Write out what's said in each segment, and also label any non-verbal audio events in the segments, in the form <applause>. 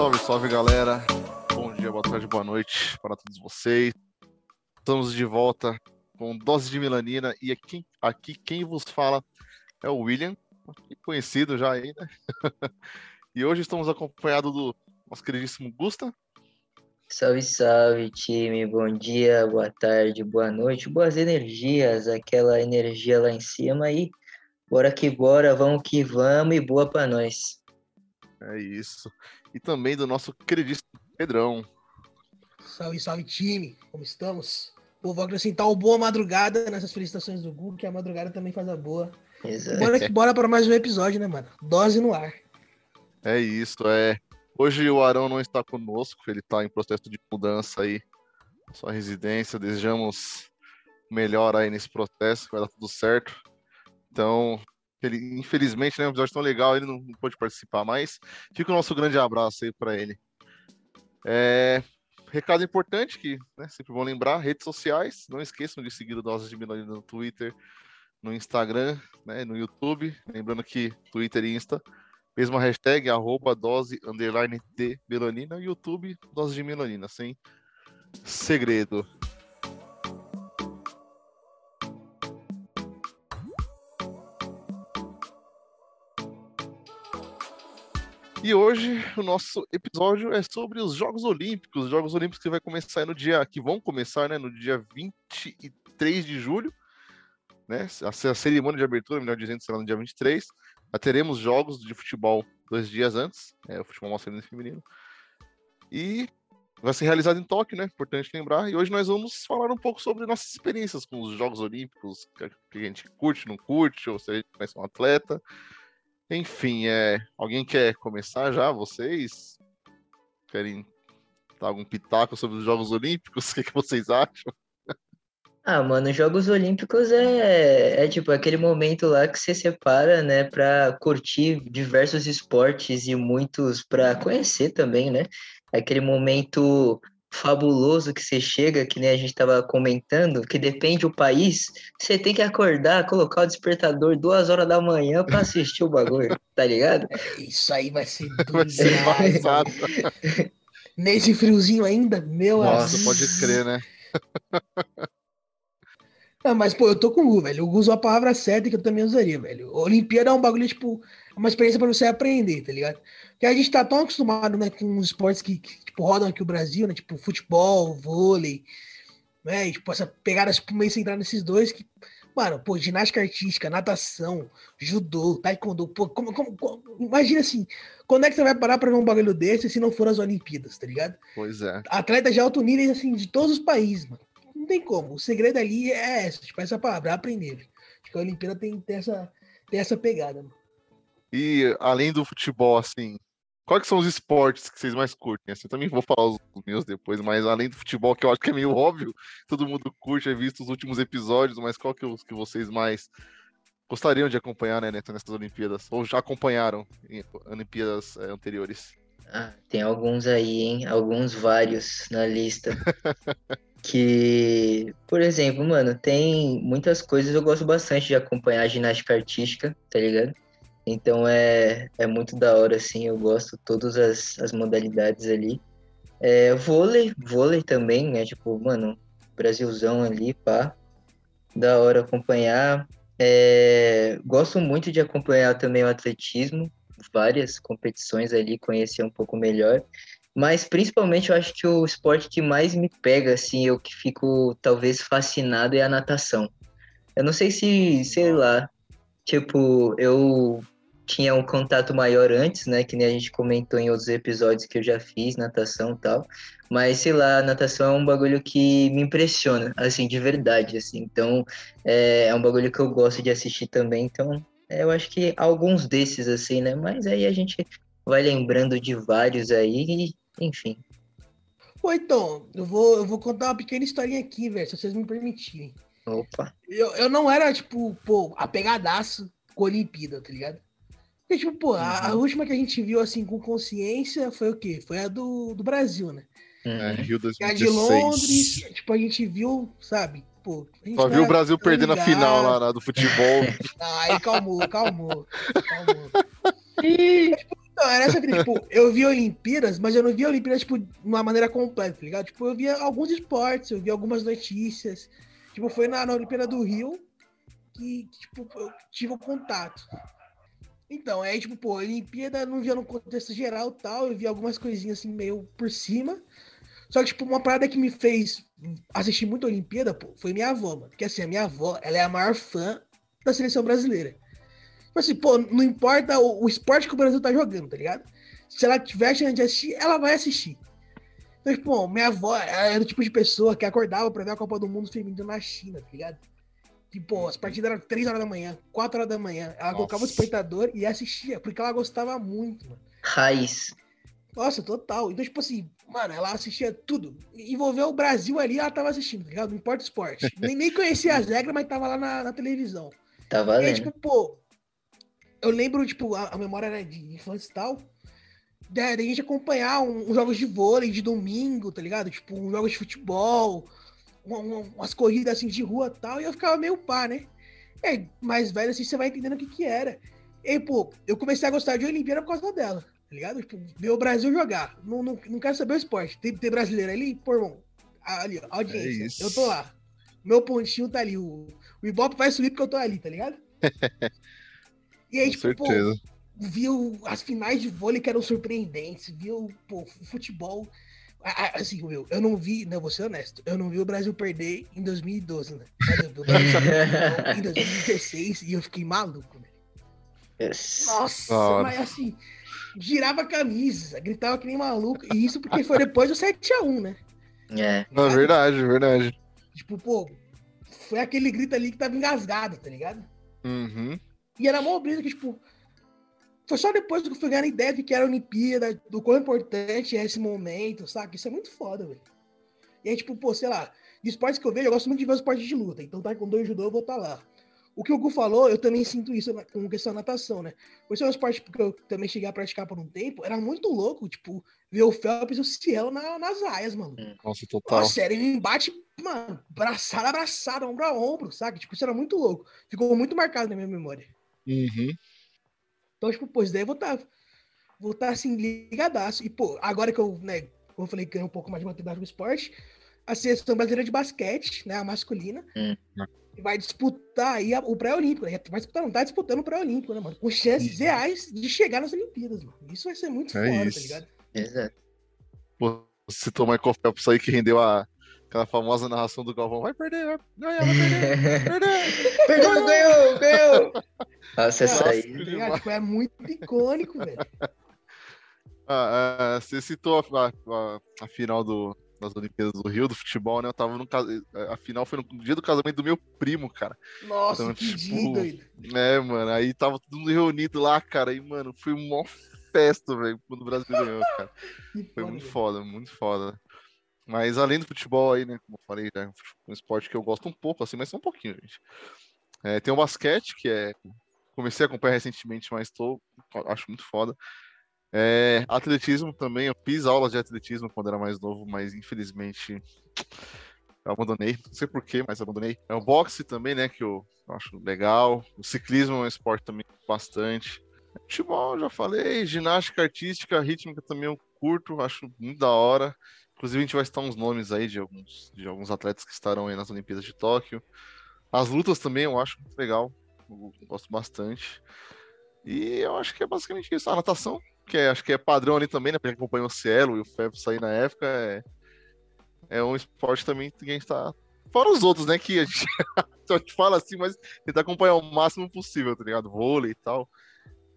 Salve, salve galera. Bom dia, boa tarde, boa noite para todos vocês. Estamos de volta com dose de melanina e aqui, aqui quem vos fala é o William, conhecido já aí, né? <laughs> e hoje estamos acompanhados do nosso queridíssimo Gusta. Salve, salve, time. Bom dia, boa tarde, boa noite, boas energias, aquela energia lá em cima aí. Bora que bora, vamos que vamos e boa para nós. É isso. E também do nosso queridíssimo Pedrão. Salve, salve, time. Como estamos? Pô, vou acrescentar o boa madrugada nessas felicitações do Google, que a madrugada também faz a boa. Exato. Bora, que bora para mais um episódio, né, mano? Dose no ar. É isso, é. Hoje o Arão não está conosco, ele está em processo de mudança aí, sua residência. Desejamos melhor aí nesse processo, vai dar tudo certo. Então, ele, infelizmente, né, um episódio tão legal, ele não, pôde participar mais. Fica o nosso grande abraço aí para ele. É, recado importante que né, sempre bom lembrar, redes sociais, não esqueçam de seguir o Doses de Melanina no Twitter, no Instagram, né, no YouTube, lembrando que Twitter e Insta, mesma hashtag, arroba dose, underline de YouTube, dose de melanina, sem segredo. E hoje o nosso episódio é sobre os Jogos Olímpicos, os Jogos Olímpicos que vai começar no dia que vão começar, né, no dia 23 de julho, né? A, cerimônia de abertura, melhor dizendo, será no dia 23. Já teremos jogos de futebol dois dias antes, é, o futebol masculino e feminino. E vai ser realizado em Tóquio, né? Importante lembrar. E hoje nós vamos falar um pouco sobre nossas experiências com os Jogos Olímpicos, que a gente curte, não curte, ou se a gente conhece um atleta. Enfim, é, alguém quer começar já? Vocês querem dar algum pitaco sobre os Jogos Olímpicos? <laughs> O que, que vocês acham? Ah, mano, Jogos Olímpicos é, é tipo aquele momento lá que você separa, né, pra curtir diversos esportes e muitos pra conhecer também, né? Aquele momento fabuloso que você chega, que nem a gente estava comentando, que depende do país, você tem que acordar, colocar o despertador duas horas da manhã para assistir o bagulho, <laughs> tá ligado? É, isso aí vai ser demais, mano. Nesse friozinho ainda, meu Nossa, amigo. pode crer, né? <laughs> Não, mas, pô, eu tô com o Gu, velho. O Gu usou a palavra certa que eu também usaria, velho. Olimpíada é um bagulho, tipo, é uma experiência pra você aprender, tá ligado? Porque a gente tá tão acostumado, né, com os esportes que, que tipo, rodam aqui o Brasil, né? Tipo, futebol, vôlei, né? E, tipo, essa pegada, tipo, meio centrada nesses dois que, mano, pô, ginástica artística, natação, judô, taekwondo, pô, como, como, como- imagina assim, quando é que você vai parar pra ver um bagulho desse se não for as Olimpíadas, tá ligado? Pois é. Atletas de alto nível, assim, de todos os países, mano. Não tem como. O segredo ali é essa, tipo, essa palavra, aprender. Acho que a Olimpíada tem, tem, essa, tem essa pegada, mano. E além do futebol, assim, quais que são os esportes que vocês mais curtem? Assim, eu também vou falar os meus depois, mas além do futebol, que eu acho que é meio <laughs> óbvio, todo mundo curte, é visto os últimos episódios, mas qual que é os que vocês mais gostariam de acompanhar, né, nessas Olimpíadas? Ou já acompanharam em Olimpíadas eh, anteriores? Ah, tem alguns aí, hein? Alguns vários na lista. <laughs> Que, por exemplo, mano, tem muitas coisas eu gosto bastante de acompanhar a ginástica artística, tá ligado? Então é, é muito da hora, assim, eu gosto todas as, as modalidades ali. É, vôlei, vôlei também, né? Tipo, mano, Brasilzão ali, pá. Da hora acompanhar. É, gosto muito de acompanhar também o atletismo, várias competições ali, conhecer um pouco melhor. Mas principalmente eu acho que o esporte que mais me pega, assim, eu que fico talvez fascinado é a natação. Eu não sei se, sei lá, tipo, eu tinha um contato maior antes, né? Que nem a gente comentou em outros episódios que eu já fiz natação e tal. Mas, sei lá, a natação é um bagulho que me impressiona, assim, de verdade, assim. Então, é, é um bagulho que eu gosto de assistir também. Então, é, eu acho que alguns desses, assim, né? Mas aí a gente vai lembrando de vários aí, e, enfim. Pô, então, eu vou, eu vou contar uma pequena historinha aqui, velho, se vocês me permitirem. Opa. Eu, eu não era, tipo, pô, apegadaço com Olimpíada, tá ligado? Porque, tipo, pô, a, a última que a gente viu, assim, com consciência foi o quê? Foi a do, do Brasil, né? É, Uhum. Rio E a de 2016. Londres, tipo, a gente viu, sabe? Pô, a gente Só não viu o Brasil perdendo a ligado. final lá, lá do futebol. <laughs> Ah, Aí calmou, calmou, calmou. Então, era essa vida, tipo, eu via Olimpíadas, mas eu não via Olimpíadas, tipo, de uma maneira completa, tá ligado? Tipo, eu via alguns esportes, eu via algumas notícias. Tipo, foi na, na Olimpíada do Rio que, que, tipo, eu tive o um contato. Então, aí, tipo, pô, Olimpíada não via no contexto geral tal, eu vi algumas coisinhas assim meio por cima. Só que, tipo, uma parada que me fez assistir muito a Olimpíada, pô, foi minha avó, mano. Porque assim, a minha avó, ela é a maior fã da seleção brasileira. Tipo assim, pô, não importa o, o esporte que o Brasil tá jogando, tá ligado? Se ela tiver chance de assistir, ela vai assistir. Então, tipo, minha avó era o tipo de pessoa que acordava pra ver a Copa do Mundo feminino na China, tá ligado? Tipo, as partidas eram 3 horas da manhã, 4 horas da manhã. Ela Nossa. colocava o despertador e assistia, porque ela gostava muito, mano. Raiz. Nossa, total. Então, tipo assim, mano, ela assistia tudo. Envolveu o Brasil ali, ela tava assistindo, tá ligado? Não importa o esporte. <laughs> nem, nem conhecia as regras, mas tava lá na, na televisão. Tá valendo. E aí, tipo, pô, eu lembro, tipo, a, a memória né, de infância e tal, da, da gente acompanhar uns um, um jogos de vôlei de domingo, tá ligado? Tipo, um jogos de futebol, umas corridas assim de rua tal, e eu ficava meio pá, né? Aí, mais velho assim, você vai entendendo o que que era. E pô, eu comecei a gostar de Olimpíada por causa dela, tá ligado? Tipo, ver o Brasil jogar. Não, não, não quero saber o esporte. Tem, tem brasileiro ali, pô, irmão. Ali, audiência. É eu tô lá. Meu pontinho tá ali. O, o Ibope vai subir porque eu tô ali, tá ligado? <laughs> E aí, Com tipo, certeza. pô, viu as finais de vôlei que eram surpreendentes, viu, pô, futebol. Assim, meu, eu não vi, não, vou ser honesto, eu não vi o Brasil perder em 2012, né? Eu vi em 2016 <laughs> e eu fiquei maluco, né? Yes. Nossa, oh. mas assim, girava a camisa, gritava que nem maluco, e isso porque foi depois do 7x1, né? É. Não, verdade, verdade. Tipo, pô, foi aquele grito ali que tava engasgado, tá ligado? Uhum. E era mó brisa que, tipo, foi só depois que eu fui ganhar a ideia de que era a Olimpíada, do quão importante é esse momento, sabe? Isso é muito foda, velho. E aí, tipo, pô, sei lá, de esportes que eu vejo, eu gosto muito de ver os esportes de luta. Então, tá com dois judô, eu vou estar tá lá. O que o Gu falou, eu também sinto isso com questão da natação, né? Por ser um esporte que eu também cheguei a praticar por um tempo, era muito louco, tipo, ver o Phelps e o Cielo na, nas aias, mano. Hum, nossa, total. Nossa, era um embate, mano, braçada, abraçada, ombro a ombro, sabe? Tipo, isso era muito louco. Ficou muito marcado na minha memória. Uhum. Então, tipo, pô, isso daí eu vou estar, tá, vou tá, assim, ligadaço. E, pô, agora que eu, né, como eu falei, ganhei um pouco mais de maturidade no esporte, a seleção brasileira de basquete, né, a masculina, uhum. vai disputar aí o pré-olímpico, né? Vai disputar, não tá disputando o pré-olímpico, né, mano? Com chances uhum. reais de chegar nas Olimpíadas, mano. Isso vai ser muito é foda, tá isso. tá ligado? Exato. Pô, citou Michael Phelps aí que rendeu a, Aquela famosa narração do Galvão, vai perder, vai ganhar, vai perder, perder. <laughs> Perdeu, ganhou, ganhou. Nossa, essa aí. Tipo, é muito icônico, velho. Ah, é, você citou a, a, a, final do, das Olimpíadas do Rio, do futebol, né? Eu tava no A final foi no dia do casamento do meu primo, cara. Nossa, então, que tipo, dia, É, mano. Aí tava todo mundo reunido lá, cara. E, mano, foi uma festa, velho, quando o Brasil ganhou, cara. <laughs> Foi muito foda, muito foda. Mas além do futebol aí, né, como eu falei, é um esporte que eu gosto um pouco, assim, mas só um pouquinho, gente. É, tem o basquete, que é. Comecei a acompanhar recentemente, mas tô, acho muito foda. É, atletismo também, eu fiz aulas de atletismo quando era mais novo, mas infelizmente abandonei. Não sei porquê, mas abandonei. É o boxe também, né, que eu acho legal. O ciclismo é um esporte também bastante. Futebol, já falei. Ginástica artística, rítmica também eu curto, acho muito da hora. Inclusive, a gente vai citar uns nomes aí de alguns, de alguns atletas que estarão aí nas Olimpíadas de Tóquio. As lutas também eu acho muito legal, eu gosto bastante. E eu acho que é basicamente isso. A natação, que é, acho que é padrão ali também, né? Pra quem acompanha o Cielo e o Phelps aí na época, é, é um esporte também que a gente tá. Fora os outros, né? Que a gente <laughs> só te fala assim, mas tentar acompanhar o máximo possível, tá ligado? Vôlei e tal.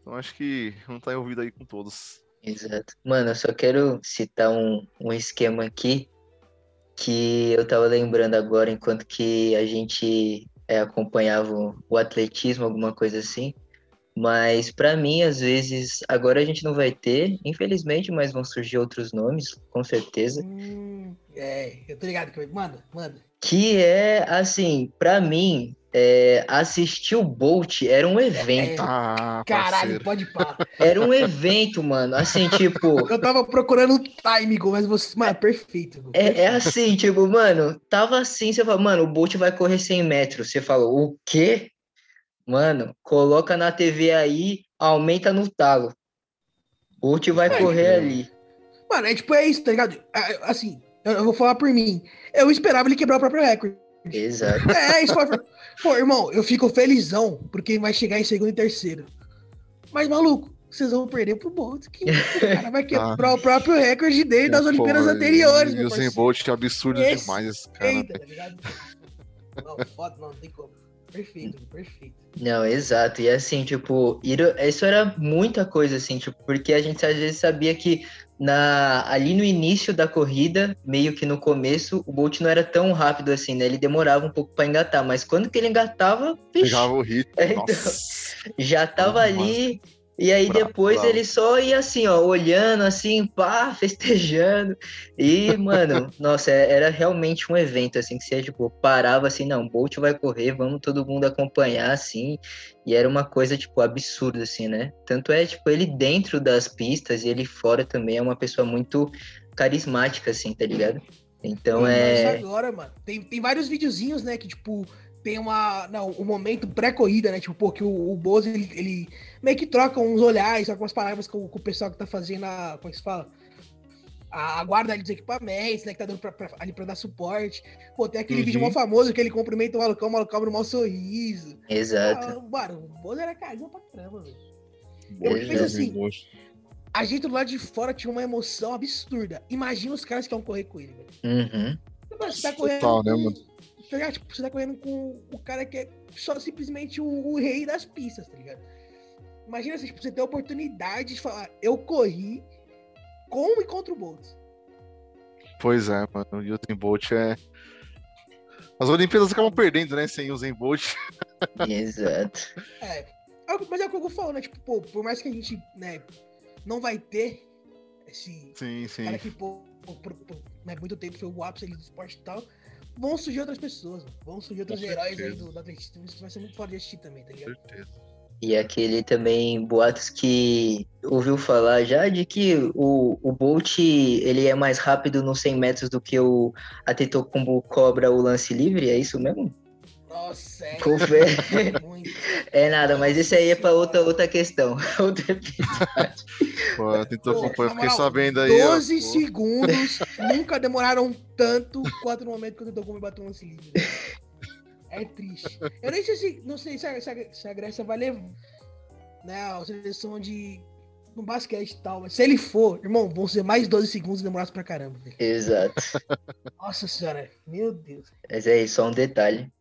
Então acho que não tá envolvido aí com todos. Exato. Mano, eu só quero citar um, um esquema aqui que eu tava lembrando agora, enquanto que a gente é, acompanhava o atletismo, alguma coisa assim. Mas para mim, às vezes, agora a gente não vai ter, infelizmente, mas vão surgir outros nomes, com certeza. Hum, é, eu tô ligado que manda, manda. Que é assim, para mim, é, assistir o Bolt era um evento. É, ah, caralho, pode pá. Era um evento, mano. Assim, tipo. <laughs> Eu tava procurando o time, mas você. Mano, perfeito. perfeito. É, é, assim, tipo, mano, tava assim, você fala, mano, o Bolt vai correr 100 metros. Você falou, o quê? Mano, coloca na TV aí, aumenta no talo. Bolt vai É, correr ali. Mano, é tipo, é isso, tá ligado? É, Assim, eu eu vou falar por mim. Eu esperava ele quebrar o próprio recorde. Exato. É, isso foi. Pô, irmão, eu fico felizão porque vai chegar em segundo e terceiro. Mas, maluco, vocês vão perder pro Bolt, que o cara vai quebrar o próprio recorde dele das Olimpíadas anteriores, E o Zen. Bolt é absurdo Esse- demais esse cara. Eita, tá ligado? Não, foda, não, não tem como. Perfeito, perfeito. Não, exato. E assim, tipo, isso era muita coisa, assim, tipo, porque a gente às vezes sabia que na, ali no início da corrida, meio que no começo, o Bolt não era tão rápido assim, né? Ele demorava um pouco para engatar, mas quando que ele engatava, Pegava o ritmo. <laughs> É, então. Já tava Nossa. ali. E aí Bravo, depois bravo. ele só ia assim, ó, olhando assim, pá, <laughs> festejando. E, mano, nossa, é- era realmente um evento, assim, que você, tipo, parava assim, não, Bolt vai correr, vamos todo mundo acompanhar, assim. E era uma coisa, tipo, absurda, assim, né? Tanto é, tipo, ele dentro das pistas e ele fora também é uma pessoa muito carismática, assim, tá ligado? Então é. Isso agora, mano. Tem, tem vários videozinhos, né, que, tipo, tem uma. Não, o momento pré-corrida, né? Tipo, pô, que o, o Bozo, ele, ele meio que troca uns olhares, algumas palavras com, com o pessoal que tá fazendo a. Como é que se fala? A, a guarda ali dos equipamentos, né? Que tá dando pra, pra- ali pra dar suporte. Pô, tem aquele Uhum. vídeo mó famoso que ele cumprimenta o malucão, o malucão abre um mau sorriso. Exato. Ah, mano, o Bozo era carinho pra caramba, velho. Bolt, Eu penso assim. A gente do lado de fora tinha uma emoção absurda. Imagina os caras que vão correr com ele, velho. Uhum. Você tá correndo. Total, né, mano? Tá ligado? Tipo, você tá correndo com o cara que é só simplesmente o, o rei das pistas, tá ligado? Imagina assim, tipo, você ter a oportunidade de falar, eu corri com e contra o Bolt. Pois é, mano. E o Zen Bolt é. As Olimpíadas acabam perdendo, né? Sem o Zen Bolt. <laughs> Exato. É. é Mas é o que eu falo, né? Tipo, pô, por mais que a gente, né, não vai ter esse Sim, sim. cara que, pô, por, por- por, né, muito tempo foi o ápice ali do esporte e tal, vão surgir outras pessoas, mano. vão surgir outros Com heróis aí do, do atletismo. Isso vai ser muito foda de assistir também, tá Com ligado? certeza. E aquele também, boatos que ouviu falar já de que o, o Bolt ele é mais rápido nos 100 metros do que o Atetokounmpo cobra o lance livre, é isso mesmo? Nossa, é. <laughs> É nada, mas esse aí é para outra, outra questão, <laughs> outro episódio. Pô, tentou acompanhar, fiquei sabendo aí. ó, 12 pô. segundos nunca demoraram tanto quanto no momento que o Tentogumi bateu um lance livre. É triste. Eu nem sei se, não sei se a, se a- se a Grécia vai levar né, a seleção de no basquete e tal, mas se ele for, irmão, vão ser mais 12 segundos e demorados pra caramba. velho. Exato. Nossa senhora, meu Deus. Mas é isso, só um detalhe.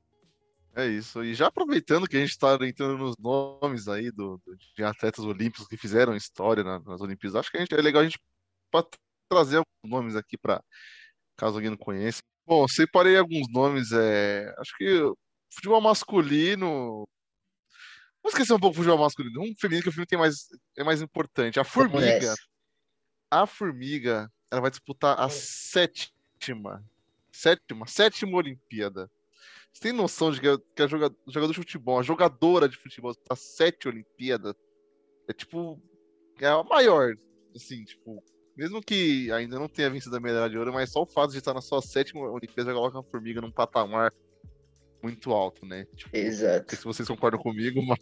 É isso. E já aproveitando que a gente está entrando nos nomes aí do, de atletas olímpicos que fizeram história na- nas Olimpíadas, acho que a gente, é legal a gente trazer alguns nomes aqui para caso alguém não conheça. Bom, separei alguns nomes. É, acho que futebol masculino. Vamos esquecer um pouco o futebol masculino. Um feminino que o feminino tem mais, é mais importante. A Formiga. A Formiga, ela vai disputar a sétima, sétima, sétima Olimpíada. Você tem noção de que a, que a joga- jogador de futebol, a jogadora de futebol, tá sete Olimpíadas? É tipo, é a maior, assim, tipo, mesmo que ainda não tenha vencido a medalha de ouro, mas só o fato de estar na sua sétima Olimpíada já coloca a Formiga num patamar muito alto, né? Tipo, não Exato. sei se vocês concordam comigo, <laughs> mas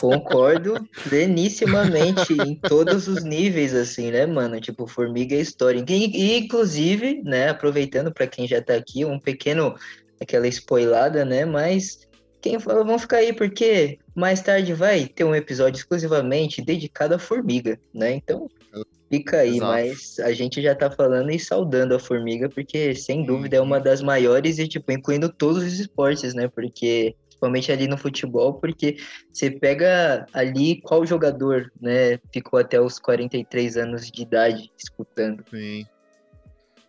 Concordo plenissimamente em todos os níveis, assim, né, mano? Tipo, Formiga é história. E, e, inclusive, né, aproveitando para quem já tá aqui, um pequeno, aquela spoilada, né? Mas quem fala, vão ficar aí, porque mais tarde vai ter um episódio exclusivamente dedicado à Formiga, né? Então, fica aí, Exato. mas a gente já tá falando e saudando a Formiga, porque sem dúvida é uma das maiores e, tipo, incluindo todos os esportes, né? Porque. Principalmente ali no futebol, porque você pega ali qual jogador, né, ficou até os 43 anos de idade disputando. sim.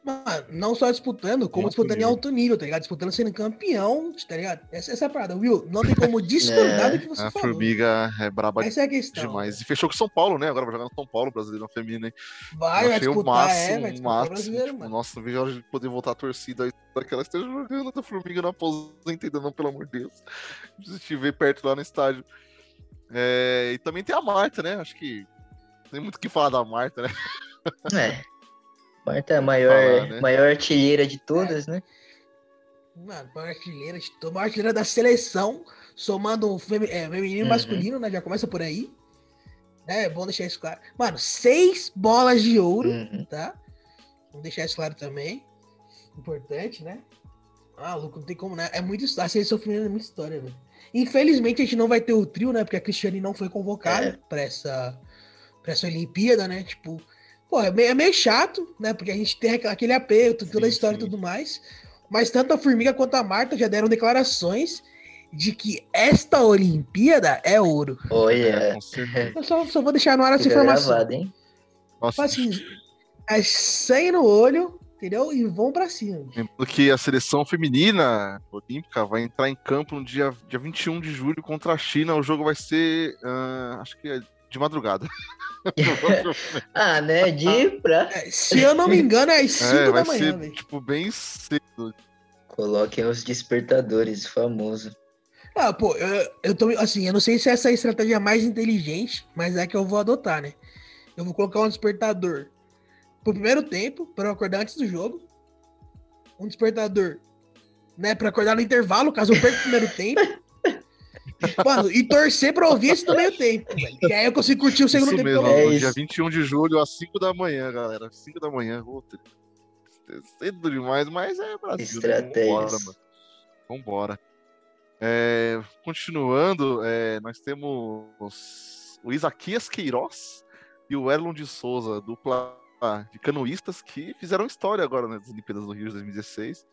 Mano, não só disputando, como Alto disputando em nível. alto nível, tá ligado? Disputando sendo campeão, tá ligado? Essa, essa é a parada, Will. Não tem como discordar É, do que você A falou. Formiga é braba Essa é a questão. demais. E fechou com o São Paulo, né? Agora vai jogar no São Paulo, brasileiro feminino, hein? Vai, vai o disputar, é, máximo, vai o disputar o máximo. brasileiro, tipo, mano. nossa, não vejo a hora de poder voltar a torcida aí para que ela esteja jogando da Formiga não aposenta ainda não, pelo amor de Deus. Preciso te ver perto lá no estádio. É, e também tem a Marta, né? Acho que tem muito o que falar da Marta, né? É. <laughs> Marta é a maior, Falar, né? maior artilheira de todas, né? Mano, maior artilheira, de to- maior artilheira da seleção, somando o femi- é, feminino e Uhum. masculino, né? Já começa por aí. É, é bom deixar isso claro. Mano, seis bolas de ouro, Uhum. tá? Vamos deixar isso claro também. Importante, né? Ah, louco, não tem como, né? É muito A seleção feminina é muita história, velho. Infelizmente a gente não vai ter o trio, né? Porque a Cristiane não foi convocada É. pra essa pra essa Olimpíada, né? Tipo, pô, é meio, é meio chato, né? Porque a gente tem aquele apelo, toda a Sim, história e sim. tudo mais. Mas tanto a Formiga quanto a Marta já deram declarações de que esta Olimpíada é ouro. É, Olha, com certeza. Eu só, só vou deixar no ar essa fica informação. gravado, hein? Nossa, Tipo assim, é sangue no olho, entendeu? E vão pra cima. Lembrando que a seleção feminina olímpica vai entrar em campo no dia, dia 21 de julho contra a China. O jogo vai ser, ah, acho que é de madrugada. <laughs> Ah, né? De pra. É, se eu não me engano, é às 5 <laughs> é, da manhã, ser, velho. tipo, bem cedo. Coloquem os despertadores, famoso. Ah, pô, eu, eu tô. Assim, eu não sei se essa é a estratégia mais inteligente, mas é que eu vou adotar, né? Eu vou colocar um despertador pro primeiro tempo, pra eu acordar antes do jogo. Um despertador, né, pra acordar no intervalo, caso eu perca o primeiro <laughs> tempo. Mano, e torcer pra ouvir esse no meio tempo, velho. Que aí eu consigo curtir o segundo Isso tempo. mesmo, É isso. dia 21 de julho, às 5 da manhã, galera. 5 da manhã. Outra. Cedo demais, mas é Brasil. né? Estratégias. Vambora, mano. Vambora. É, continuando, é, nós temos o Isaquias Queiroz e o Erlon de Souza, dupla de canoístas que fizeram história agora nas Olimpíadas do Rio de 2016.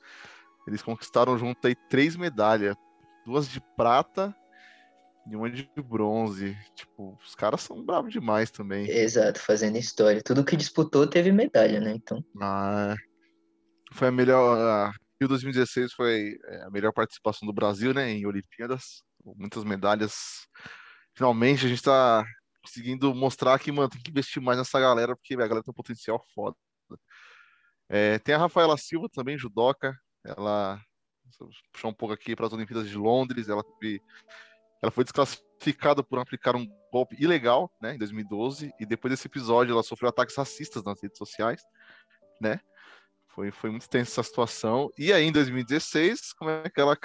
Eles conquistaram junto aí três medalhas, duas de prata e uma de bronze. Tipo, os caras são bravos demais também. Exato, fazendo história. Tudo que disputou teve medalha, né? Então, Ah, foi a melhor. A Rio 2016 foi é, a melhor participação do Brasil, né, em Olimpíadas. Muitas medalhas. Finalmente a gente tá conseguindo mostrar que, mano, tem que investir mais nessa galera, porque a galera tem um potencial foda. É, tem a Rafaela Silva também, judoca. Ela eu puxar um pouco aqui para as Olimpíadas de Londres. Ela teve, ela foi desclassificada por aplicar um golpe ilegal, né, em 2012. E depois desse episódio, ela sofreu ataques racistas nas redes sociais, né? Foi, foi muito tensa essa situação. E aí, em 2016, como é que ela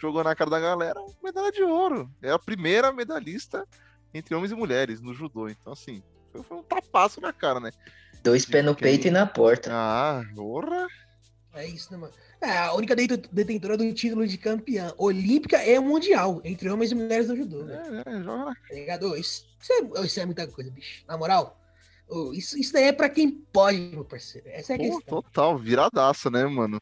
jogou na cara da galera? Medalha de ouro. É a primeira medalhista entre homens e mulheres no judô. Então, assim, foi, um tapaço na cara, né? dois pés no peito e na porta. Ah, porra! É isso, né, mano? É, a única det- detentora do título de campeã olímpica e mundial, entre homens e mulheres no judô, velho. É, é, joga na Tá ligado? Isso, isso é, isso é muita coisa, bicho. Na moral, isso, isso daí é pra quem pode, meu parceiro. Essa é a Pô, questão. total, viradaça, né, mano?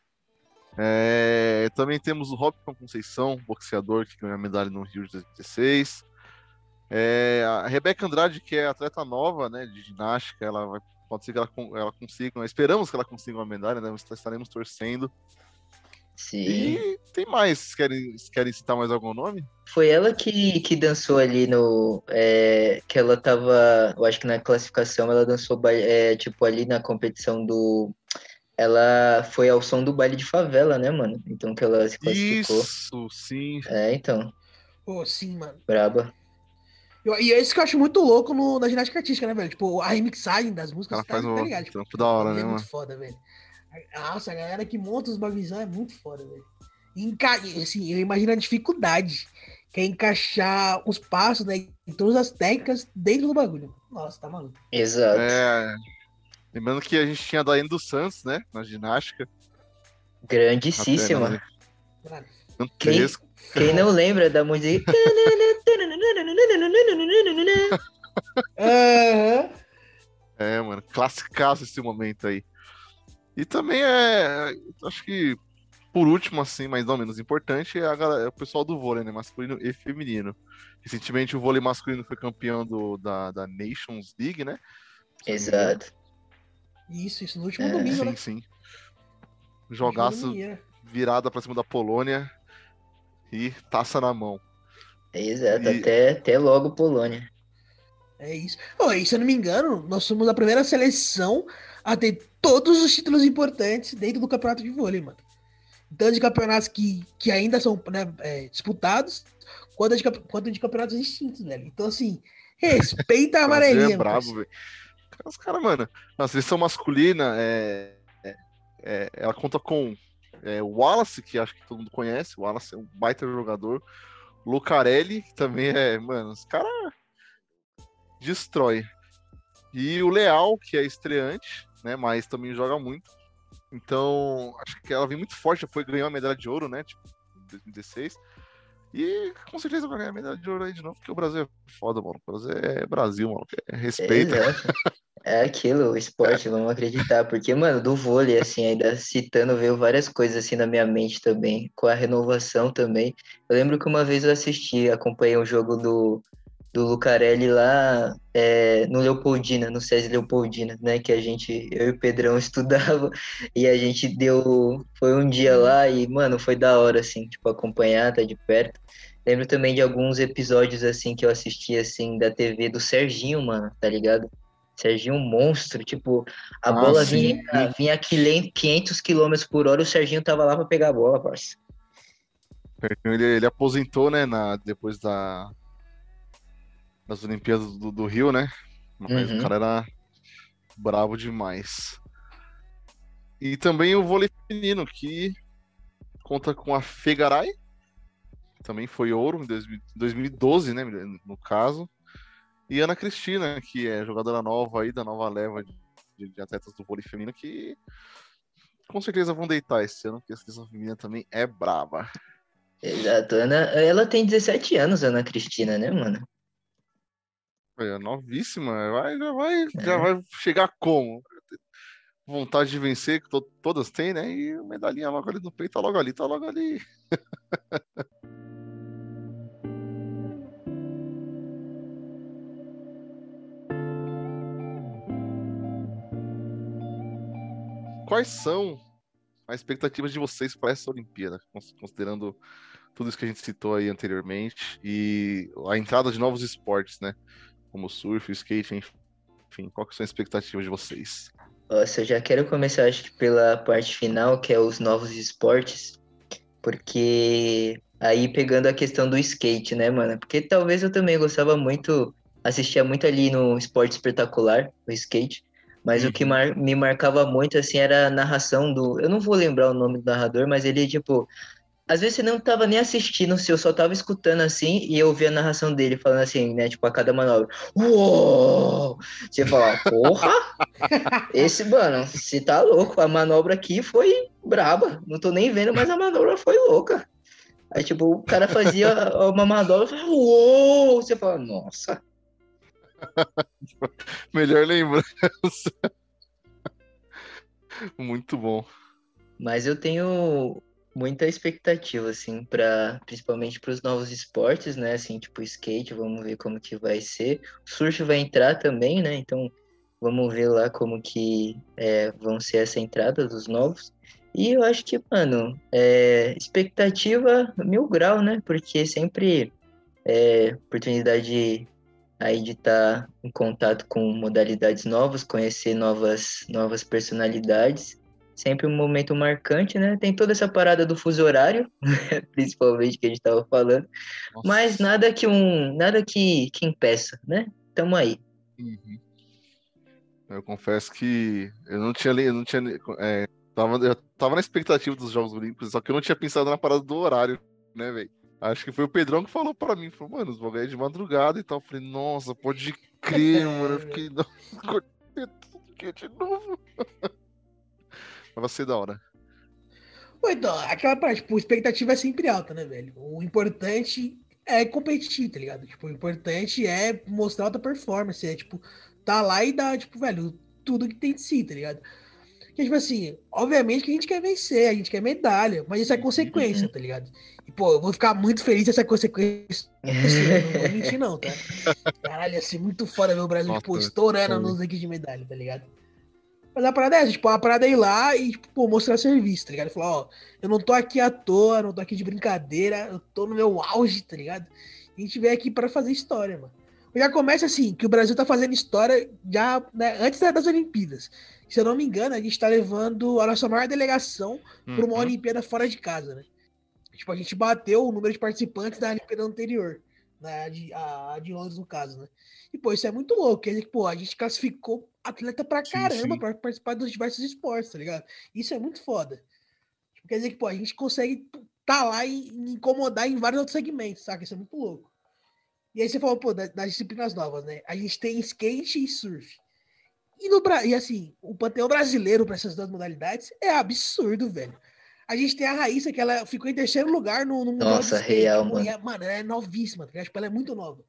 É, também temos o Robson Conceição, boxeador que ganhou a medalha no Rio de 2016. É, a Rebeca Andrade, que é atleta nova, né, de ginástica, ela vai, pode ser que ela, ela consiga, esperamos que ela consiga uma medalha, né, estaremos torcendo. Sim. E tem mais, querem, querem citar mais algum nome? Foi ela que, que dançou ali no. é, que ela tava. Eu acho que na classificação ela dançou é, tipo ali na competição do. Ela foi ao som do baile de favela, né, mano? Então que ela se classificou. Isso, sim. É, então. Pô, sim, mano. Braba. E é isso que eu acho muito louco no, na ginástica artística, né, velho? Tipo, a remixagem das músicas, Ela tá, faz tá um ligado? Tipo, trampo da hora, é né, muito mano? foda, velho. Nossa, a galera que monta os bagulhos é muito foda, velho. E enca... assim, eu imagino a dificuldade que é encaixar os passos, né? E todas as técnicas dentro do bagulho. Nossa, tá maluco. Exato. É, lembrando que a gente tinha a Daiane dos Santos, né, na ginástica. Grandíssima. Até, né, Gigantesca. Quem não <laughs> lembra da música? Aham. É, mano, classicaço esse momento aí. E também é, acho que por último, assim, mas não menos importante, é, a galera, é o pessoal do vôlei, né, masculino e feminino. Recentemente o vôlei masculino foi campeão do, da, da Nations League, né? Exato. Isso, isso, no último É, domingo, Sim, né? sim. No Jogaço domingo, virada pra cima da Polônia e taça na mão. Exato. E- Até, até logo, Polônia. É isso. Oh, e se eu não me engano, nós somos a primeira seleção a ter todos os títulos importantes dentro do campeonato de vôlei, mano. Tanto de campeonatos que, que ainda são né, é, disputados, quanto de, quanto de campeonatos extintos, velho. Então, assim, respeita a amarelinha, é brabo, velho. Os caras, mano, a seleção masculina é, é- é- ela conta com é, o Wallace, que acho que todo mundo conhece. O Wallace é um baita jogador. Lucarelli, também é, mano, os caras. destrói. E o Leal, que é estreante, né? Mas também joga muito. Então, acho que ela vem muito forte, foi ganhar a medalha de ouro, né? Tipo, em 2016. E com certeza vai ganhar a medalha de ouro aí de novo, porque o Brasil é foda, mano. O Brasil é Brasil, mano. É respeito. Exato. É aquilo, o esporte, vamos acreditar. Porque, mano, do vôlei, assim, ainda citando, veio várias coisas assim na minha mente também, com a renovação também. Eu lembro que uma vez eu assisti, acompanhei um jogo do, do Lucarelli lá é, no Leopoldina, no SESI Leopoldina, né? Que a gente, eu e o Pedrão <laughs> estudava e a gente deu. Foi um dia lá e, mano, foi da hora, assim, tipo, acompanhar, tá de perto. Lembro também de alguns episódios, assim, que eu assisti, assim, da TV do Serginho, mano, tá ligado? Serginho um monstro, tipo, a ah, bola sim. vinha, vinha a 500 km por hora, o Serginho tava lá pra pegar a bola, parça. Ele, ele aposentou, né, na, depois da, das Olimpíadas do, do Rio, né? Mas uhum. o cara era bravo demais. E também o vôlei feminino, que conta com a Fegaray, também foi ouro em 2012, né, no caso. E Ana Cristina, que é jogadora nova aí, da nova leva de, de atletas do vôlei feminino, que com certeza vão deitar esse ano, porque a seleção feminina também é brava. Exato. Ana, ela tem 17 anos, Ana Cristina, né, mano? É novíssima, vai, já, vai, é. já vai chegar como? Vontade de vencer, que to todas têm, né? E medalhinha logo ali no peito, tá logo ali, tá logo ali. <laughs> Quais são as expectativas de vocês para essa Olimpíada, considerando tudo isso que a gente citou aí anteriormente e a entrada de novos esportes, né? Como surf, skate, enfim, qual que são as expectativas de vocês? Nossa, eu já quero começar, acho que pela parte final, que é os novos esportes, porque aí pegando a questão do skate, né, mano? Porque talvez eu também gostava muito, assistia muito ali no esporte espetacular, o skate, mas uhum. o que uhum. mar me marcava muito, assim, era a narração do. Eu não vou lembrar o nome do narrador, mas ele, tipo, às vezes você não tava nem assistindo, se eu só tava escutando assim e eu ouvia a narração dele falando assim, né? Tipo, a cada manobra. Uou! Você fala, porra! <laughs> Esse, mano, você tá louco. A manobra aqui foi braba. Não tô nem vendo, mas a manobra foi louca. Aí, tipo, o cara fazia <laughs> uma manobra e falava, uou! Você fala, nossa. <laughs> Melhor lembrança. Muito bom. Mas eu tenho muita expectativa, assim, para principalmente para os novos esportes, né? Assim, tipo skate, vamos ver como que vai ser. O surf vai entrar também, né? Então, vamos ver lá como que é, vão ser essa entrada dos novos. E eu acho que, mano, é, expectativa mil grau, né? Porque sempre é oportunidade aí de estar tá em contato com modalidades novas, conhecer novas, novas personalidades sempre um momento marcante, né? Tem toda essa parada do fuso horário, <laughs> principalmente que a gente estava falando, Nossa. mas nada que um, nada que, que impeça, né? Tamo aí. Uhum. Eu confesso que eu não tinha, eu não tinha, é, tava, eu tava na expectativa dos Jogos Olímpicos, só que eu não tinha pensado na parada do horário, né, velho? Acho que foi o Pedrão que falou para mim, falou, mano, os vão ganhar de madrugada e tal. Eu falei, nossa, pode crer, mano. Eu fiquei, <laughs> tudo aqui de novo. <laughs> Vai ser da hora. Então, aquela parte, tipo, a expectativa é sempre alta, né, velho? O importante é competir, tá ligado? Tipo, o importante é mostrar alta performance, é, tipo, tá lá e dar, tipo, velho, tudo que tem de si, tá ligado? Que, tipo assim, obviamente que a gente quer vencer, a gente quer medalha, mas isso é consequência, tá ligado? E, pô, eu vou ficar muito feliz se essa consequência. <laughs> não vou mentir, não, tá? Caralho, ia ser muito foda ver o Brasil, Nossa, tipo, estourando nos aqui de medalha, tá ligado? Mas a parada é essa, tipo, a parada é ir lá e, tipo, mostrar serviço, tá ligado? Falar, ó, eu não tô aqui à toa, não tô aqui de brincadeira, eu tô no meu auge, tá ligado? E a gente veio aqui para fazer história, mano. Já começa assim, que o Brasil tá fazendo história já né, antes das Olimpíadas. Se eu não me engano, a gente tá levando a nossa maior delegação uhum. para uma Olimpíada fora de casa, né? Tipo, a gente bateu o número de participantes da Olimpíada anterior, né? De, a, de Londres, no caso, né? E, pô, isso é muito louco. Quer dizer que, pô, a gente classificou atleta pra caramba para participar dos diversos esportes, tá ligado? Isso é muito foda. Tipo, quer dizer que, pô, a gente consegue tá lá e incomodar em vários outros segmentos, saca? Isso é muito louco. E aí você falou, pô, das, das disciplinas novas, né? A gente tem skate e surf. E, no, e assim, o panteão brasileiro para essas duas modalidades é absurdo, velho. A gente tem a Raíssa, que ela ficou em terceiro lugar no, no Nossa, real, tipo, mano. É, mano, ela é novíssima, tá tipo, ela é muito nova.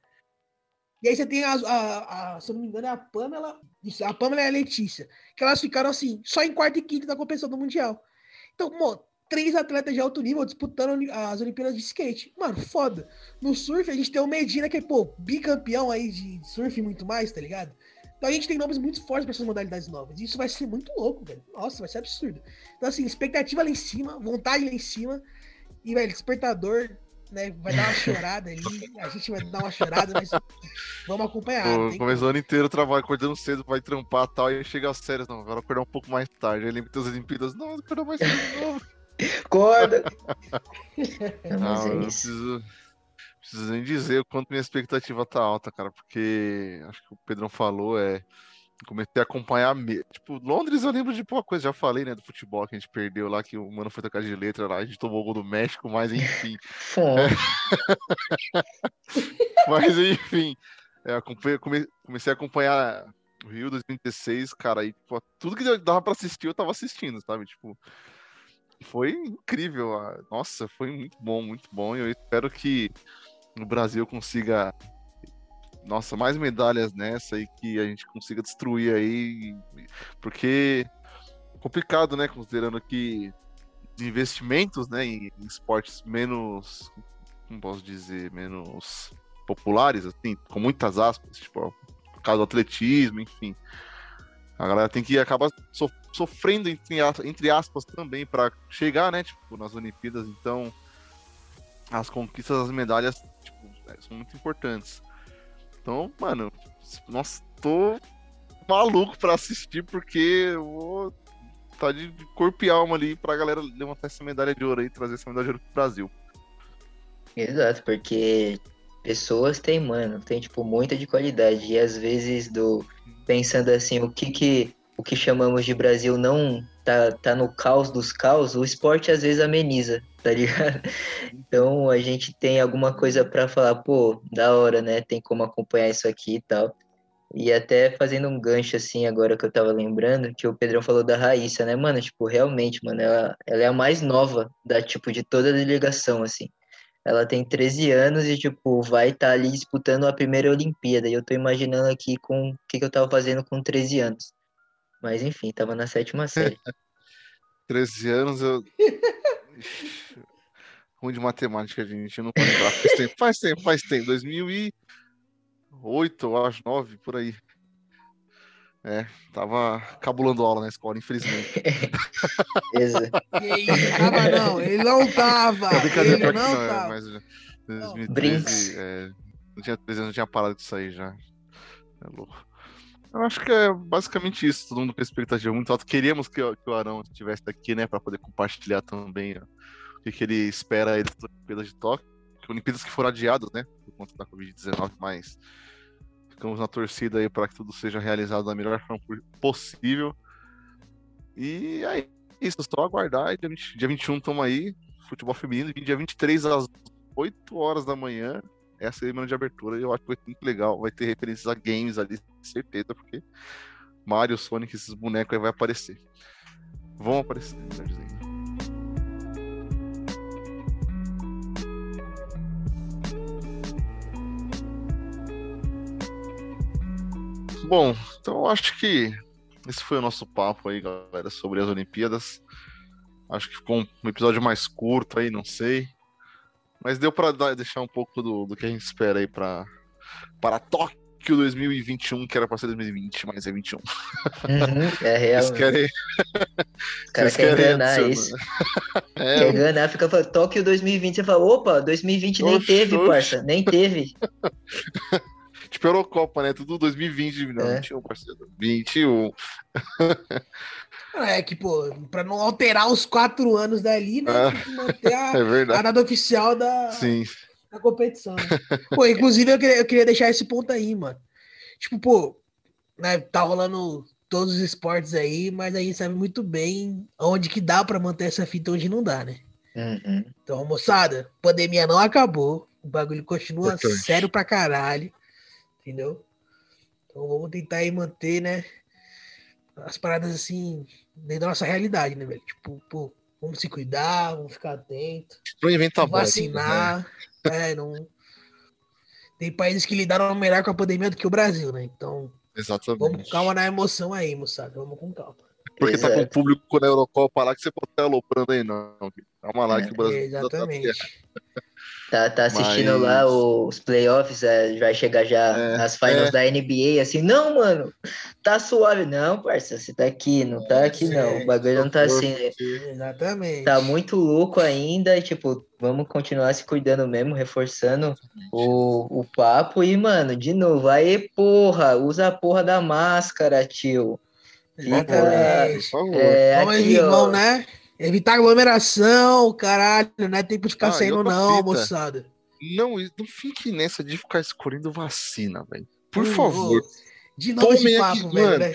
E aí você tem a, a, a, se eu não me engano, é a Pamela. Isso, a Pamela e a Letícia. Que elas ficaram assim, só em quarto e quinto da competição do Mundial. Então, três atletas de alto nível disputando as Olimpíadas de skate. Mano, foda. No surf, a gente tem o Medina, que é, pô, bicampeão aí de surf e muito mais, tá ligado? Então a gente tem nomes muito fortes para essas modalidades novas. Isso vai ser muito louco, velho. Nossa, vai ser absurdo. Então, assim, expectativa lá em cima, vontade lá em cima. E, velho, despertador, né? Vai dar uma <laughs> chorada ali. A gente vai dar uma chorada, mas vamos acompanhar. Pô, tem começou o ano inteiro, trabalho, acordando cedo, vai trampar e tal, e chega às séries, não, agora acordar um pouco mais tarde. Aí lembra das Olimpíadas, não, acordar mais cedo de novo. Acorda! <laughs> É, mas Não, é eu isso. preciso, preciso nem dizer o quanto minha expectativa tá alta, cara, porque acho que o Pedrão falou, é. Comecei a acompanhar. me- Tipo, Londres eu lembro de pouca coisa, já falei, né, do futebol que a gente perdeu lá, que o mano foi tocar de letra lá, a gente tomou o gol do México, mas enfim. <laughs> Fom. <laughs> Mas enfim, é, comecei a acompanhar o Rio 2016, cara, e pô, tudo que dava pra assistir eu tava assistindo, sabe? Tipo, foi incrível. Nossa, foi muito bom, muito bom. E eu espero que no Brasil consiga, nossa, mais medalhas nessa e que a gente consiga destruir aí, porque complicado, né? Considerando que os investimentos, né, em, esportes menos, como posso dizer, menos populares, assim, com muitas aspas, tipo, por causa do atletismo, enfim. A galera tem que acabar so- sofrendo, entre, as- aspas, também para chegar, né, tipo, nas Olimpíadas. Então, as conquistas das medalhas, tipo, é, são muito importantes. Então, mano, nossa, tô maluco pra assistir porque eu vou tá de, corpo e alma ali pra galera levantar essa medalha de ouro aí trazer essa medalha de ouro pro Brasil. Exato, porque pessoas tem, mano, tem tipo muita de qualidade e às vezes do pensando assim, o que que o que chamamos de Brasil não tá, tá no caos dos caos, o esporte às vezes ameniza, tá ligado? <laughs> Então a gente tem alguma coisa pra falar, pô, da hora, né? Tem como acompanhar isso aqui e tal. E até fazendo um gancho assim, agora que eu tava lembrando, que o Pedrão falou da Raíssa, né, mano? Tipo, realmente, mano, ela, ela é a mais nova da, tipo, de toda a delegação, assim. Ela tem 13 anos e, tipo, vai estar ali disputando a primeira Olimpíada. E eu tô imaginando aqui com o que, que eu tava fazendo com 13 anos. Mas, enfim, tava na sétima série. <laughs> 13 anos, eu. Ruim de matemática, gente. Eu não vou lembrar. Faz tempo, faz tempo, faz tempo. 2008, eu acho, 9, por aí. É, tava cabulando aula na escola, infelizmente. <laughs> Isso, tava não, ele não tava. Não, brincadeira, ele não não, é, tava. mas já- Não, 2013, é, não tinha 13 anos, eu tinha parado disso aí já. É louco. Eu acho que é basicamente isso, todo mundo com expectativa muito alta. Queríamos que, que o Arão estivesse aqui, né, para poder compartilhar também ó, o que, que ele espera das Olimpíadas de Tóquio. Olimpíadas que foram adiadas, né, por conta da Covid-19, mas ficamos na torcida aí para que tudo seja realizado da melhor forma possível. E aí, isso, só aguardar. Dia, 20, dia 21 estamos aí, futebol feminino. Dia 23 às 8 horas da manhã é a de abertura. Eu acho que vai muito legal. Vai ter referências a games ali, certeza, porque Mario, Sonic, esses bonecos aí vai aparecer. Vão aparecer, melhor dizendo. Bom, então eu acho que esse foi o nosso papo aí, galera, sobre as Olimpíadas. Acho que ficou um episódio mais curto aí, não sei. Mas deu pra dar- deixar um pouco do, do que a gente espera aí pra, para Tóquio 2021, que era pra ser 2020, mas é 21. Uhum, é real. Vocês querem, O cara vocês quer querem enganar adicionar? isso. <laughs> É, Quer enganar, fica falando, Tóquio 2020. Você fala, opa, 2020 nem Oxe, teve, oxe. parça. Nem teve. <laughs> tipo Eurocopa, né? Tudo 2020, não, É. 21, parceiro. 21. <laughs> É que, pô, pra não alterar os quatro anos dali, né? Ah. Tem que manter a, <laughs> É a data oficial da, Sim. da competição. né? <laughs> Pô, inclusive eu queria, eu queria deixar esse ponto aí, mano. Tipo, pô, né, tá rolando todos os esportes aí, mas a gente sabe muito bem onde que dá pra manter essa fita onde não dá, né? Uhum. Então, moçada, pandemia não acabou. O bagulho continua Importante. sério pra caralho. Entendeu? Então vamos tentar aí manter, né? As paradas assim, dentro da nossa realidade, né, velho? Tipo, pô, vamos se cuidar, vamos ficar atento, Não inventa moda, né? vacinar. É, não. Tem países que lidaram melhor com a pandemia do que o Brasil, né? Então, Exatamente. vamos com calma na emoção aí, moçada. Vamos com calma. Porque tá com o Exato. público na Eurocopa lá que você pode estar aloprando aí, não. Calma lá que o Brasil ainda tá Exatamente. Tá, tá assistindo Mas- lá os playoffs, é, vai chegar já É, nas finals é. da NBA, assim, não, mano, tá suave. Não, parça, você tá aqui, não tá aqui não. O bagulho não tá assim, né? Exatamente. Tá muito louco ainda, e, tipo, vamos continuar se cuidando mesmo, reforçando o, o papo. E, mano, de novo, aí, porra, usa a porra da máscara, tio. Favor, Exatamente. É, Vamos, aqui, evi- ó. né? Evitar aglomeração, caralho. Não é tempo de ficar Ah, saindo, não, fita. moçada. Não, não fique nessa de ficar escolhendo vacina, velho. Por favor. De novo esse Tomem papo, aqui, velho, mano. né?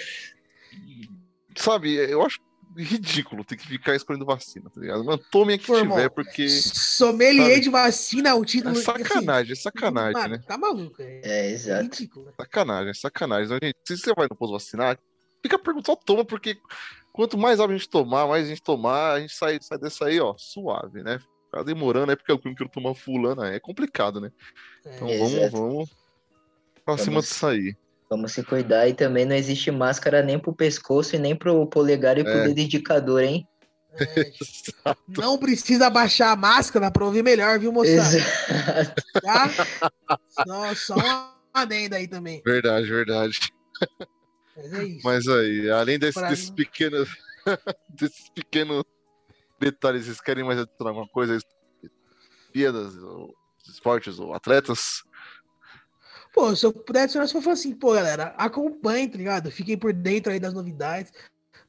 Sabe, eu acho ridículo ter que ficar escolhendo vacina, tá ligado? Mano, tomem a que Pô, irmão, tiver, porque Sommelier sabe? de vacina, é um é título. sacanagem, é assim, sacanagem, mano, né? Tá maluco, é. É, exato. Ridículo. Sacanagem, é sacanagem. Então, gente, se você vai no posto vacinar, fica perguntando, só toma, porque quanto mais a gente tomar, mais a gente tomar, a gente sai, sai dessa aí, ó, suave, né? Ficar demorando é porque eu não quero tomar fulana, é complicado, né? É. Então vamos, Exato. vamos pra cima Vamos- disso aí. Vamos se cuidar e também não existe máscara nem pro pescoço e nem pro polegar e pro É. dedo indicador, hein? <laughs> É, não precisa baixar a máscara pra ouvir melhor, viu, moçada? Exato. Tá? Só, só uma adenda aí também. Verdade, verdade. Mas é isso. Mas aí, além desse- Pra desses mim- pequenos <laughs> desses pequenos detalhes, vocês querem mais adicionar alguma coisa? Piadas, ou esportes ou atletas? Pô, se eu puder adicionar, se eu for assim, pô, galera, acompanhem, tá ligado? Fiquem por dentro aí das novidades.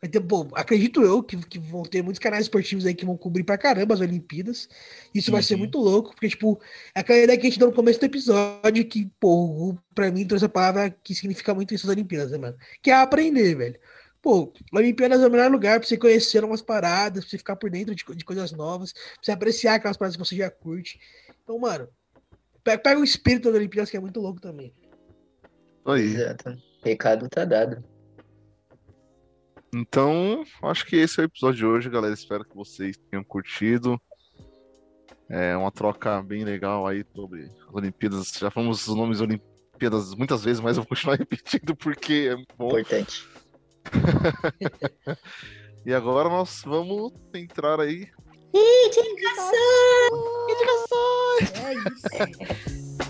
Vai ter, pô, acredito eu que, que vão ter muitos canais esportivos aí que vão cobrir pra caramba as Olimpíadas. Isso vai ser Uhum. muito louco, porque, tipo, é aquela ideia que a gente deu no começo do episódio, que, pô, pra mim trouxe a palavra que significa muito isso das Olimpíadas, né, mano? Que é aprender, velho. Pô, Olimpíadas é o melhor lugar pra você conhecer umas paradas, pra você ficar por dentro de, de coisas novas, pra você apreciar aquelas paradas que você já curte. Então, mano, pega, pega o espírito das Olimpíadas, que é muito louco também. Aí. Exato. Recado tá dado. Então, acho que esse é o episódio de hoje, galera. Espero que vocês tenham curtido. É uma troca bem legal aí sobre as Olimpíadas. Já falamos os nomes Olimpíadas muitas vezes, mas eu vou continuar <laughs> repetindo porque é muito bom. Importante. <laughs> E agora nós vamos entrar aí. É isso. <laughs>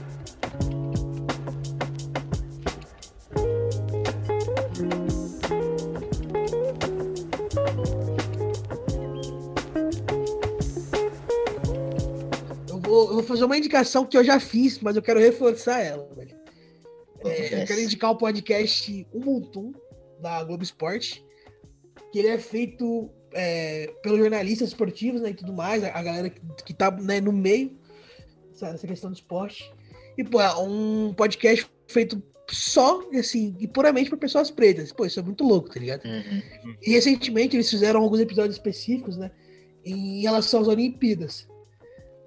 Eu vou, fazer uma indicação que eu já fiz, mas eu quero reforçar ela. É, eu quero indicar o podcast Um Montum, da Globo Esporte, que ele é feito é, pelos jornalistas esportivos né, e tudo mais, a, galera que, que tá né, no meio dessa, questão do esporte. E, pô, é um podcast feito só, assim, e puramente por pessoas pretas. Pô, isso é muito louco, tá ligado? Uhum. E recentemente eles fizeram alguns episódios específicos, né? Em relação às Olimpíadas.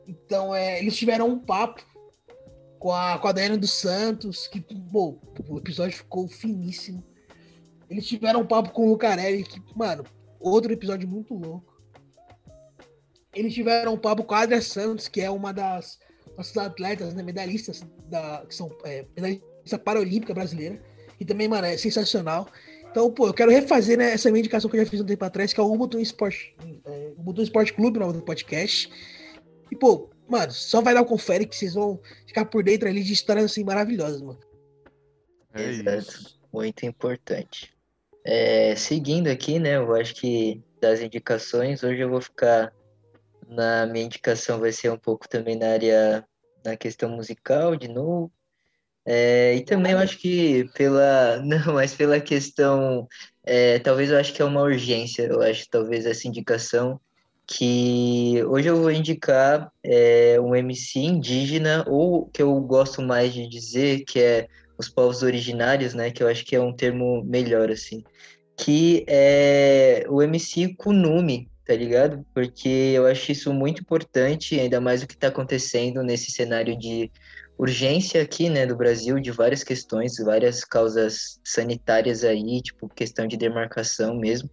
Então, é, eles tiveram um papo com a, com a Daiane dos Santos, que, pô, o episódio ficou finíssimo. Eles tiveram um papo com o Lucarelli, que, mano, outro episódio muito louco. Eles tiveram um papo com a Adria Santos, que é uma das nossas atletas, né, medalhistas, da, que são é, medalhista paralímpica brasileira. E também, mano, é sensacional. Então, pô, eu quero refazer né, essa minha indicação que eu já fiz um tempo atrás, que é o Ubuntu Esporte, é, Esporte Clube, o nome do podcast. E, pô, mano, só vai dar um confere que vocês vão ficar por dentro ali de histórias assim maravilhosas, mano. É Exato. Muito importante. É, seguindo aqui, né? Eu acho que das indicações, hoje eu vou ficar na minha indicação vai ser um pouco também na área na questão musical de novo. É, e também eu acho que pela <laughs> não, mas pela questão é, talvez eu acho que é uma urgência. Eu acho talvez essa indicação que hoje eu vou indicar é, um MC indígena ou que eu gosto mais de dizer que é os povos originários, né? Que eu acho que é um termo melhor, assim. Que é o MC Kunumi, tá ligado? Porque eu acho isso muito importante, ainda mais o que está acontecendo nesse cenário de urgência aqui, né, do Brasil, de várias questões, várias causas sanitárias aí, tipo questão de demarcação mesmo,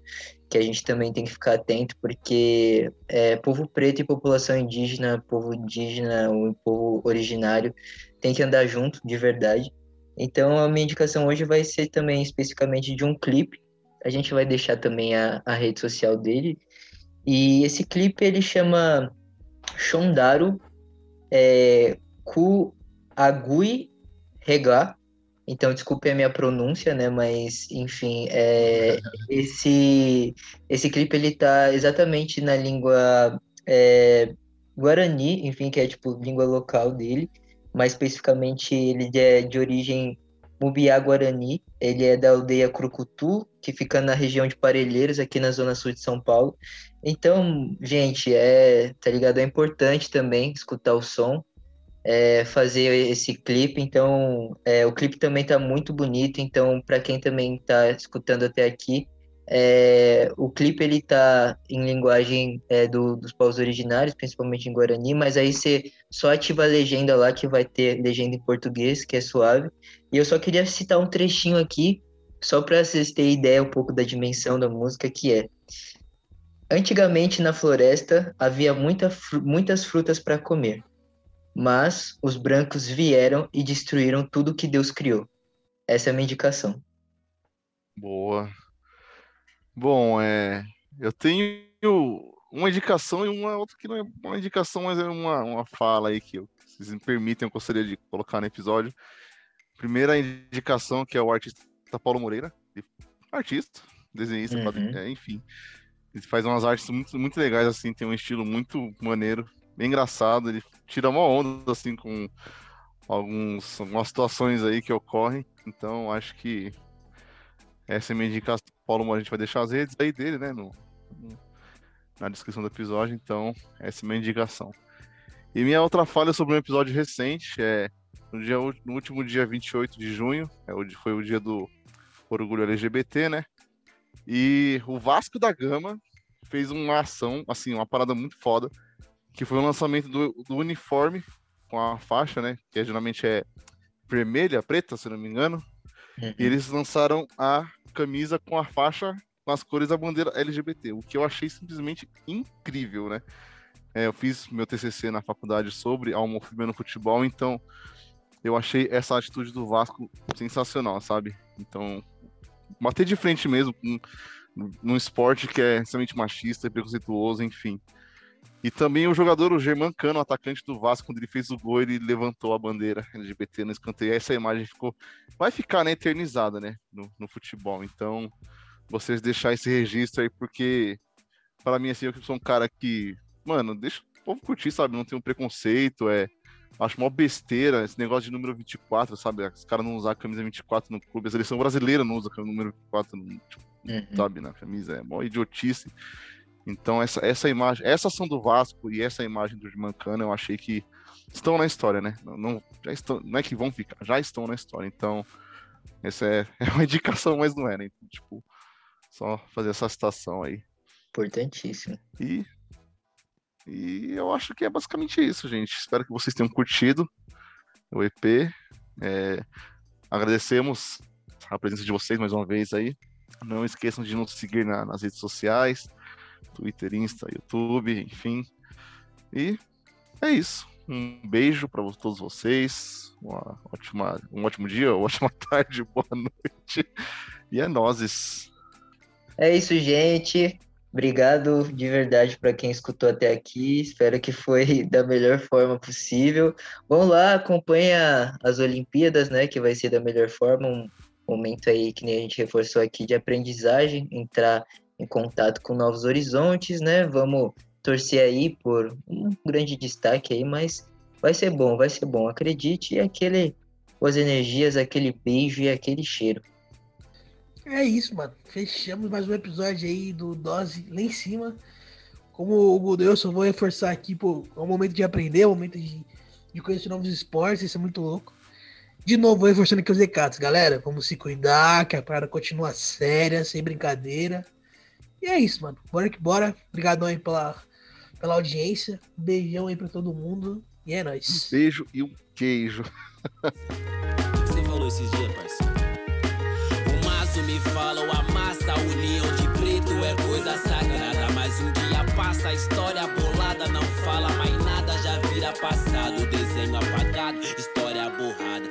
que a gente também tem que ficar atento, porque é, povo preto e população indígena, povo indígena, o povo originário, tem que andar junto, de verdade. Então, a minha indicação hoje vai ser também especificamente de um clipe. A gente vai deixar também a, a rede social dele. E esse clipe ele chama Shondaru é, Ku Agui Rega. Então, desculpe a minha pronúncia, né? Mas, enfim, é, <laughs> esse, esse clipe ele tá exatamente na língua é, Guarani, enfim, que é tipo língua local dele mais especificamente ele é de origem Mubiá Guarani, ele é da aldeia Crucutu, que fica na região de Parelheiros, aqui na zona sul de São Paulo. Então, gente, é, tá ligado? É importante também escutar o som, é, fazer esse clipe. Então, é, o clipe também tá muito bonito. Então, para quem também tá escutando até aqui, é, o clipe ele tá em linguagem é, do, dos povos originários, principalmente em Guarani, mas aí você só ativa a legenda lá que vai ter legenda em português, que é suave. E eu só queria citar um trechinho aqui, só para vocês terem ideia um pouco da dimensão da música, que é Antigamente na floresta havia muita, muitas frutas para comer, mas os brancos vieram e destruíram tudo que Deus criou. Essa é a minha indicação. Boa. Bom, é, eu tenho uma indicação e uma outra que não é uma indicação, mas é uma, uma fala aí que eu, vocês me permitem, eu gostaria de colocar no episódio. Primeira indicação, que é o artista Paulo Moreira, artista, desenhista, uhum. é, enfim. Ele faz umas artes muito, muito legais, assim, tem um estilo muito maneiro, bem engraçado, ele tira uma onda, assim, com alguns, algumas situações aí que ocorrem, então acho que essa é minha indicação. Paulo, a gente vai deixar as redes aí dele, né? No, na descrição do episódio. Então, essa é minha indicação. E minha outra falha é sobre um episódio recente é no, dia, no último dia 28 de junho, é, foi o dia do orgulho LGBT, né? E o Vasco da Gama fez uma ação, assim, uma parada muito foda, que foi o lançamento do, do uniforme com a faixa, né? Que geralmente é vermelha, preta, se não me engano. Uhum. E eles lançaram a camisa com a faixa com as cores da bandeira LGBT, o que eu achei simplesmente incrível, né? É, eu fiz meu TCC na faculdade sobre a homofobia no futebol, então eu achei essa atitude do Vasco sensacional, sabe? Então, bater de frente mesmo com, num esporte que é extremamente machista e preconceituoso, enfim. E também o jogador, o German Cano, atacante do Vasco, quando ele fez o gol, ele levantou a bandeira LGBT no escanteio. Essa imagem ficou. Vai ficar né, eternizada, né? No, no futebol. Então, vocês deixar esse registro aí, porque para mim, assim, eu sou um cara que, mano, deixa o povo curtir, sabe? Não tem um preconceito, é. Acho uma besteira esse negócio de número 24, sabe? Os caras não usam a camisa 24 no clube. A seleção brasileira não usa o número 24, no, tipo, uhum. sabe? Na camisa. É mó idiotice. Então, essa, essa imagem, essa ação do Vasco e essa imagem do Mancana, eu achei que estão na história, né? Não, não, já estão, não é que vão ficar, já estão na história. Então, essa é, <laughs> é uma indicação, mas não é, né? Então, tipo, só fazer essa citação aí. Importantíssimo. E, e eu acho que é basicamente isso, gente. Espero que vocês tenham curtido o EP. É, agradecemos a presença de vocês mais uma vez aí. Não esqueçam de nos seguir na, nas redes sociais. Twitter, Insta, YouTube, enfim. E é isso. Um beijo para todos vocês. Uma ótima, um ótimo dia, uma <laughs> ótima tarde, boa noite. E é nozes. É isso, gente. Obrigado de verdade para quem escutou até aqui. Espero que foi <laughs> da melhor forma possível. Vamos lá, acompanha as Olimpíadas, né? Que vai ser da melhor forma. Um momento aí que nem a gente reforçou aqui de aprendizagem, entrar em contato com novos horizontes, né? Vamos torcer aí por um grande destaque aí, mas vai ser bom, vai ser bom. Acredite, aquele as energias, aquele beijo e aquele cheiro. É isso, mano. Fechamos mais um episódio aí do Dose lá em cima. Como o só vou reforçar aqui, pô, é um momento de aprender, é um momento de, de conhecer novos esportes, isso é muito louco. De novo, reforçando aqui os recados, galera. Vamos se cuidar, que a parada continua séria, sem brincadeira. E é isso, mano. Bora que bora. Obrigadão aí pela, pela audiência. Beijão aí pra todo mundo. E é nóis. Um beijo e um queijo. Você falou esses dias, parceiro. O maço me fala, o amassa, união de preto é coisa sagrada. Mas um dia passa, a história bolada não fala mais nada, já vira passado. Desenho apagado, história borrada.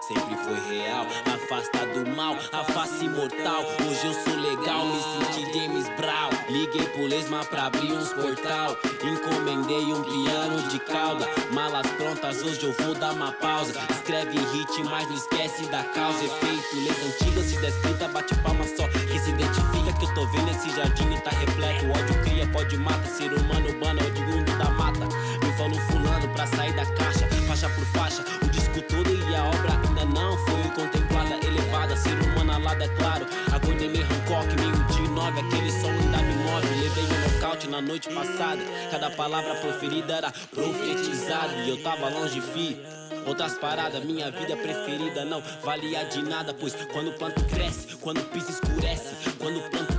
Sempre foi real. Afasta do mal, a face mortal. Hoje eu sou legal, me senti James Brown. Liguei pro Lesma pra abrir uns portal. Encomendei um piano de cauda. Malas prontas, hoje eu vou dar uma pausa. Escreve hit, mas não esquece da causa. Efeito, leis antigas, se descrita, bate palma só. Que se identifica que eu tô vendo esse jardim tá repleto. O ódio cria, pode mata. Ser humano urbano, oriundo da mata. Me falou fulano pra sair da caixa, faixa por faixa. Alada, é claro. Agonia me Hancock, meio de nove. Aquele som ainda me move. Levei um nocaute na noite passada. Cada palavra proferida era profetizada. E eu tava longe, fi. Outras paradas, minha vida preferida não valia de nada, pois quando o planto cresce, quando o piso escurece, quando o planto